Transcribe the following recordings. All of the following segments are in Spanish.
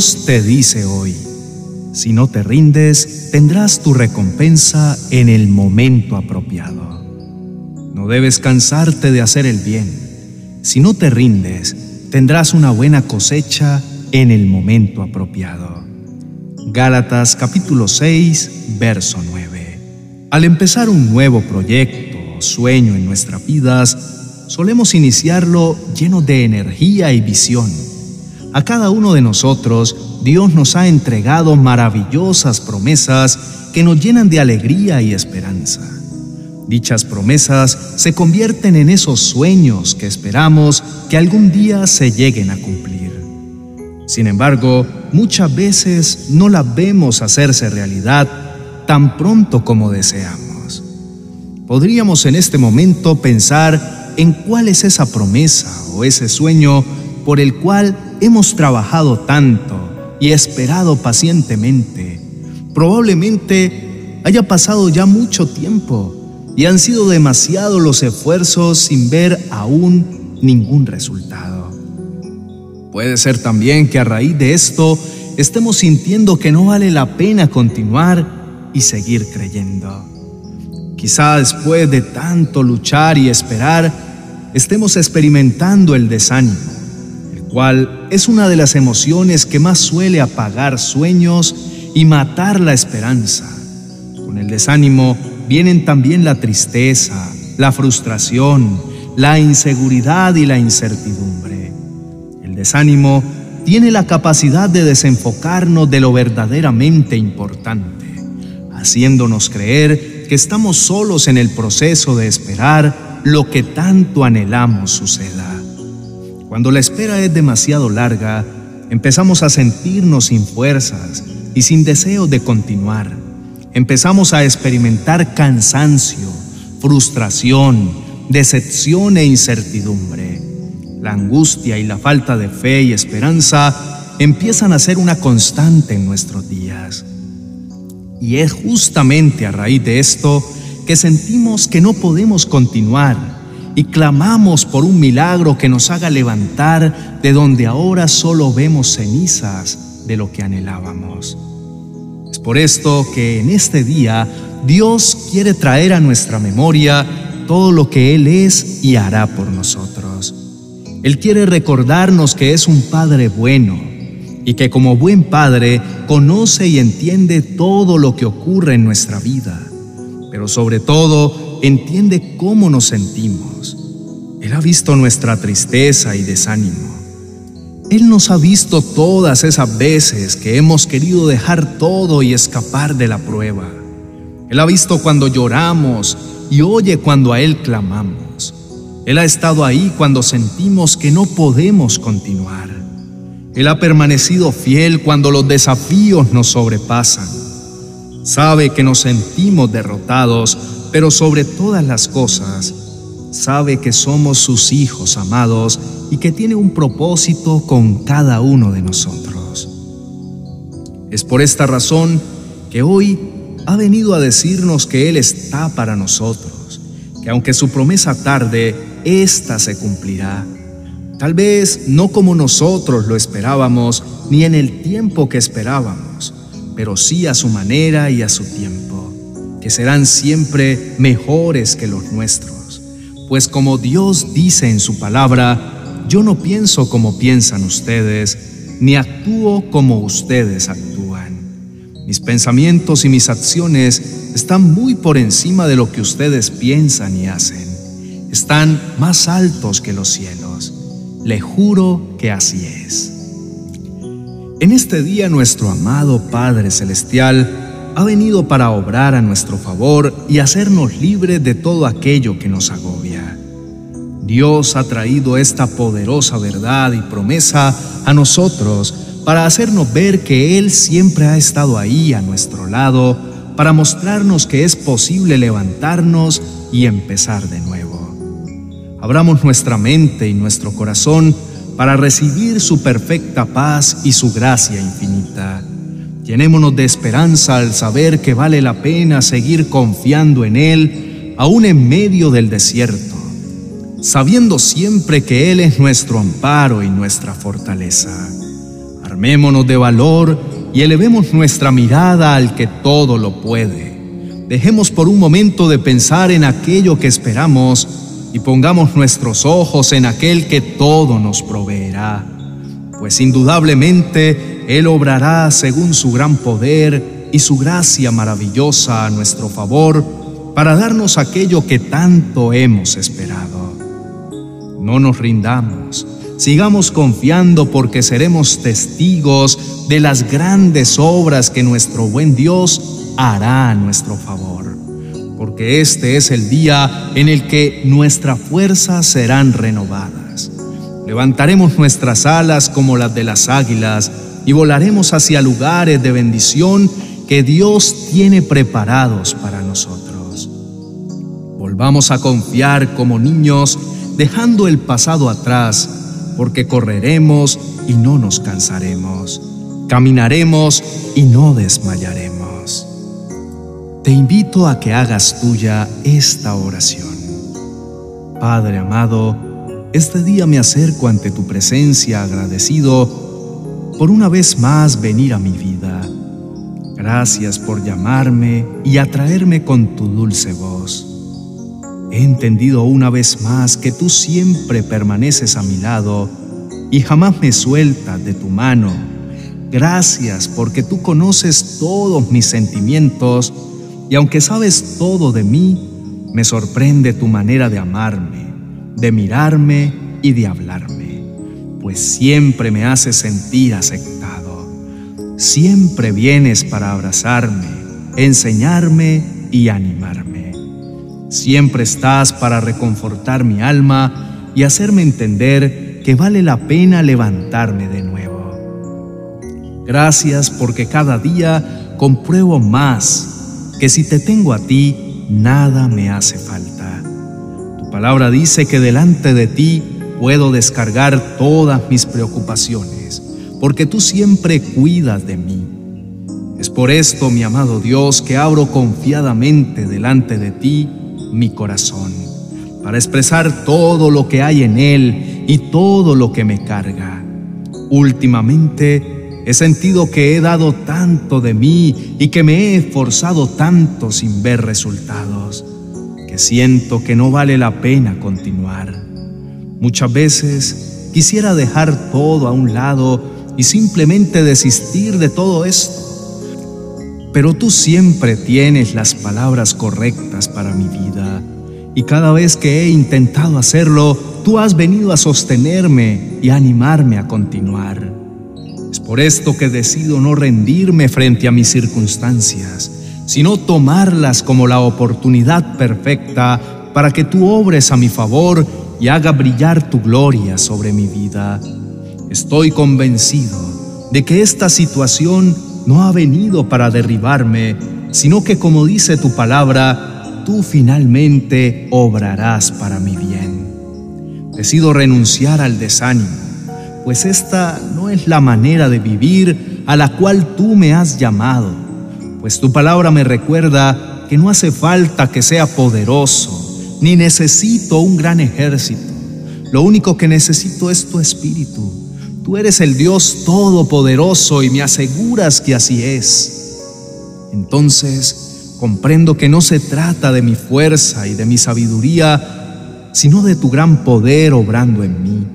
Dios te dice hoy, si no te rindes, tendrás tu recompensa en el momento apropiado. No debes cansarte de hacer el bien. Si no te rindes, tendrás una buena cosecha en el momento apropiado. Gálatas capítulo 6, verso 9. Al empezar un nuevo proyecto o sueño en nuestras vidas, solemos iniciarlo lleno de energía y visión. A cada uno de nosotros, Dios nos ha entregado maravillosas promesas que nos llenan de alegría y esperanza. Dichas promesas se convierten en esos sueños que esperamos que algún día se lleguen a cumplir. Sin embargo, muchas veces no las vemos hacerse realidad tan pronto como deseamos. Podríamos en este momento pensar en cuál es esa promesa o ese sueño por el cual hemos trabajado tanto y esperado pacientemente. Probablemente haya pasado ya mucho tiempo y han sido demasiados los esfuerzos sin ver aún ningún resultado. Puede ser también que a raíz de esto estemos sintiendo que no vale la pena continuar y seguir creyendo. Quizá después de tanto luchar y esperar, estemos experimentando el desánimo cual es una de las emociones que más suele apagar sueños y matar la esperanza. Con el desánimo vienen también la tristeza, la frustración, la inseguridad y la incertidumbre. El desánimo tiene la capacidad de desenfocarnos de lo verdaderamente importante, haciéndonos creer que estamos solos en el proceso de esperar lo que tanto anhelamos suceda. Cuando la espera es demasiado larga, empezamos a sentirnos sin fuerzas y sin deseo de continuar. Empezamos a experimentar cansancio, frustración, decepción e incertidumbre. La angustia y la falta de fe y esperanza empiezan a ser una constante en nuestros días. Y es justamente a raíz de esto que sentimos que no podemos continuar y clamamos por un milagro que nos haga levantar de donde ahora solo vemos cenizas de lo que anhelábamos. Es por esto que en este día Dios quiere traer a nuestra memoria todo lo que Él es y hará por nosotros. Él quiere recordarnos que es un Padre bueno y que como buen Padre conoce y entiende todo lo que ocurre en nuestra vida, pero sobre todo entiende cómo nos sentimos. Él ha visto nuestra tristeza y desánimo. Él nos ha visto todas esas veces que hemos querido dejar todo y escapar de la prueba. Él ha visto cuando lloramos y oye cuando a Él clamamos. Él ha estado ahí cuando sentimos que no podemos continuar. Él ha permanecido fiel cuando los desafíos nos sobrepasan. Sabe que nos sentimos derrotados pero sobre todas las cosas, sabe que somos sus hijos amados y que tiene un propósito con cada uno de nosotros. Es por esta razón que hoy ha venido a decirnos que Él está para nosotros, que aunque su promesa tarde, ésta se cumplirá. Tal vez no como nosotros lo esperábamos, ni en el tiempo que esperábamos, pero sí a su manera y a su tiempo que serán siempre mejores que los nuestros. Pues como Dios dice en su palabra, yo no pienso como piensan ustedes, ni actúo como ustedes actúan. Mis pensamientos y mis acciones están muy por encima de lo que ustedes piensan y hacen. Están más altos que los cielos. Le juro que así es. En este día nuestro amado Padre Celestial ha venido para obrar a nuestro favor y hacernos libres de todo aquello que nos agobia. Dios ha traído esta poderosa verdad y promesa a nosotros para hacernos ver que Él siempre ha estado ahí a nuestro lado, para mostrarnos que es posible levantarnos y empezar de nuevo. Abramos nuestra mente y nuestro corazón para recibir su perfecta paz y su gracia infinita. Llenémonos de esperanza al saber que vale la pena seguir confiando en Él, aún en medio del desierto, sabiendo siempre que Él es nuestro amparo y nuestra fortaleza. Armémonos de valor y elevemos nuestra mirada al que todo lo puede. Dejemos por un momento de pensar en aquello que esperamos y pongamos nuestros ojos en aquel que todo nos proveerá, pues indudablemente Él obrará según su gran poder y su gracia maravillosa a nuestro favor para darnos aquello que tanto hemos esperado. No nos rindamos, sigamos confiando porque seremos testigos de las grandes obras que nuestro buen Dios hará a nuestro favor porque este es el día en el que nuestras fuerzas serán renovadas. Levantaremos nuestras alas como las de las águilas y volaremos hacia lugares de bendición que Dios tiene preparados para nosotros. Volvamos a confiar como niños, dejando el pasado atrás, porque correremos y no nos cansaremos, caminaremos y no desmayaremos. Te invito a que hagas tuya esta oración. Padre amado, este día me acerco ante tu presencia agradecido por una vez más venir a mi vida. Gracias por llamarme y atraerme con tu dulce voz. He entendido una vez más que tú siempre permaneces a mi lado y jamás me sueltas de tu mano. Gracias porque tú conoces todos mis sentimientos y aunque sabes todo de mí, me sorprende tu manera de amarme, de mirarme y de hablarme, pues siempre me haces sentir aceptado. Siempre vienes para abrazarme, enseñarme y animarme. Siempre estás para reconfortar mi alma y hacerme entender que vale la pena levantarme de nuevo. Gracias porque cada día compruebo más que si te tengo a ti, nada me hace falta. Tu palabra dice que delante de ti puedo descargar todas mis preocupaciones, porque tú siempre cuidas de mí. Es por esto, mi amado Dios, que abro confiadamente delante de ti mi corazón, para expresar todo lo que hay en él y todo lo que me carga. Últimamente, He sentido que he dado tanto de mí y que me he esforzado tanto sin ver resultados, que siento que no vale la pena continuar. Muchas veces quisiera dejar todo a un lado y simplemente desistir de todo esto. Pero tú siempre tienes las palabras correctas para mi vida y cada vez que he intentado hacerlo, tú has venido a sostenerme y animarme a continuar. Por esto que decido no rendirme frente a mis circunstancias, sino tomarlas como la oportunidad perfecta para que tú obres a mi favor y haga brillar tu gloria sobre mi vida. Estoy convencido de que esta situación no ha venido para derribarme, sino que como dice tu palabra, tú finalmente obrarás para mi bien. Decido renunciar al desánimo pues esta no es la manera de vivir a la cual tú me has llamado, pues tu palabra me recuerda que no hace falta que sea poderoso, ni necesito un gran ejército. Lo único que necesito es tu espíritu. Tú eres el Dios todopoderoso y me aseguras que así es. Entonces comprendo que no se trata de mi fuerza y de mi sabiduría, sino de tu gran poder obrando en mí.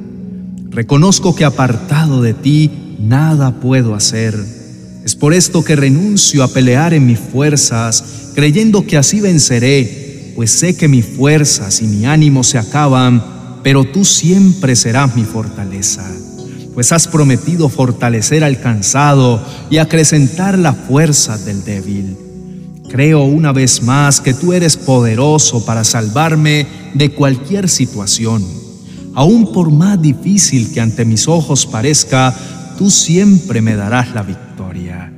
Reconozco que apartado de ti nada puedo hacer. Es por esto que renuncio a pelear en mis fuerzas, creyendo que así venceré, pues sé que mis fuerzas y mi ánimo se acaban, pero tú siempre serás mi fortaleza, pues has prometido fortalecer al cansado y acrecentar las fuerzas del débil. Creo una vez más que tú eres poderoso para salvarme de cualquier situación aún por más difícil que ante mis ojos parezca, tú siempre me darás la victoria.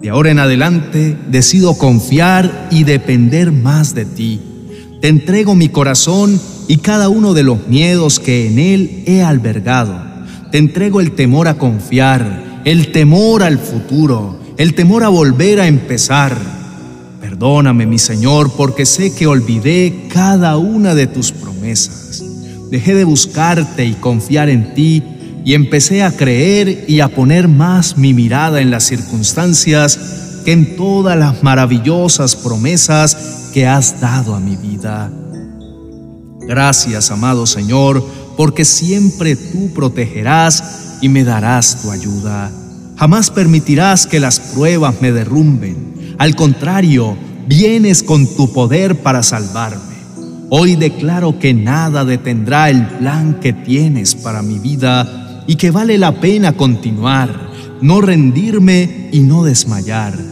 De ahora en adelante decido confiar y depender más de ti. Te entrego mi corazón y cada uno de los miedos que en él he albergado. Te entrego el temor a confiar, el temor al futuro, el temor a volver a empezar. Perdóname, mi Señor, porque sé que olvidé cada una de tus promesas. Dejé de buscarte y confiar en ti y empecé a creer y a poner más mi mirada en las circunstancias en todas las maravillosas promesas que has dado a mi vida. Gracias, amado Señor, porque siempre tú protegerás y me darás tu ayuda. Jamás permitirás que las pruebas me derrumben. Al contrario, vienes con tu poder para salvarme. Hoy declaro que nada detendrá el plan que tienes para mi vida y que vale la pena continuar, no rendirme y no desmayar.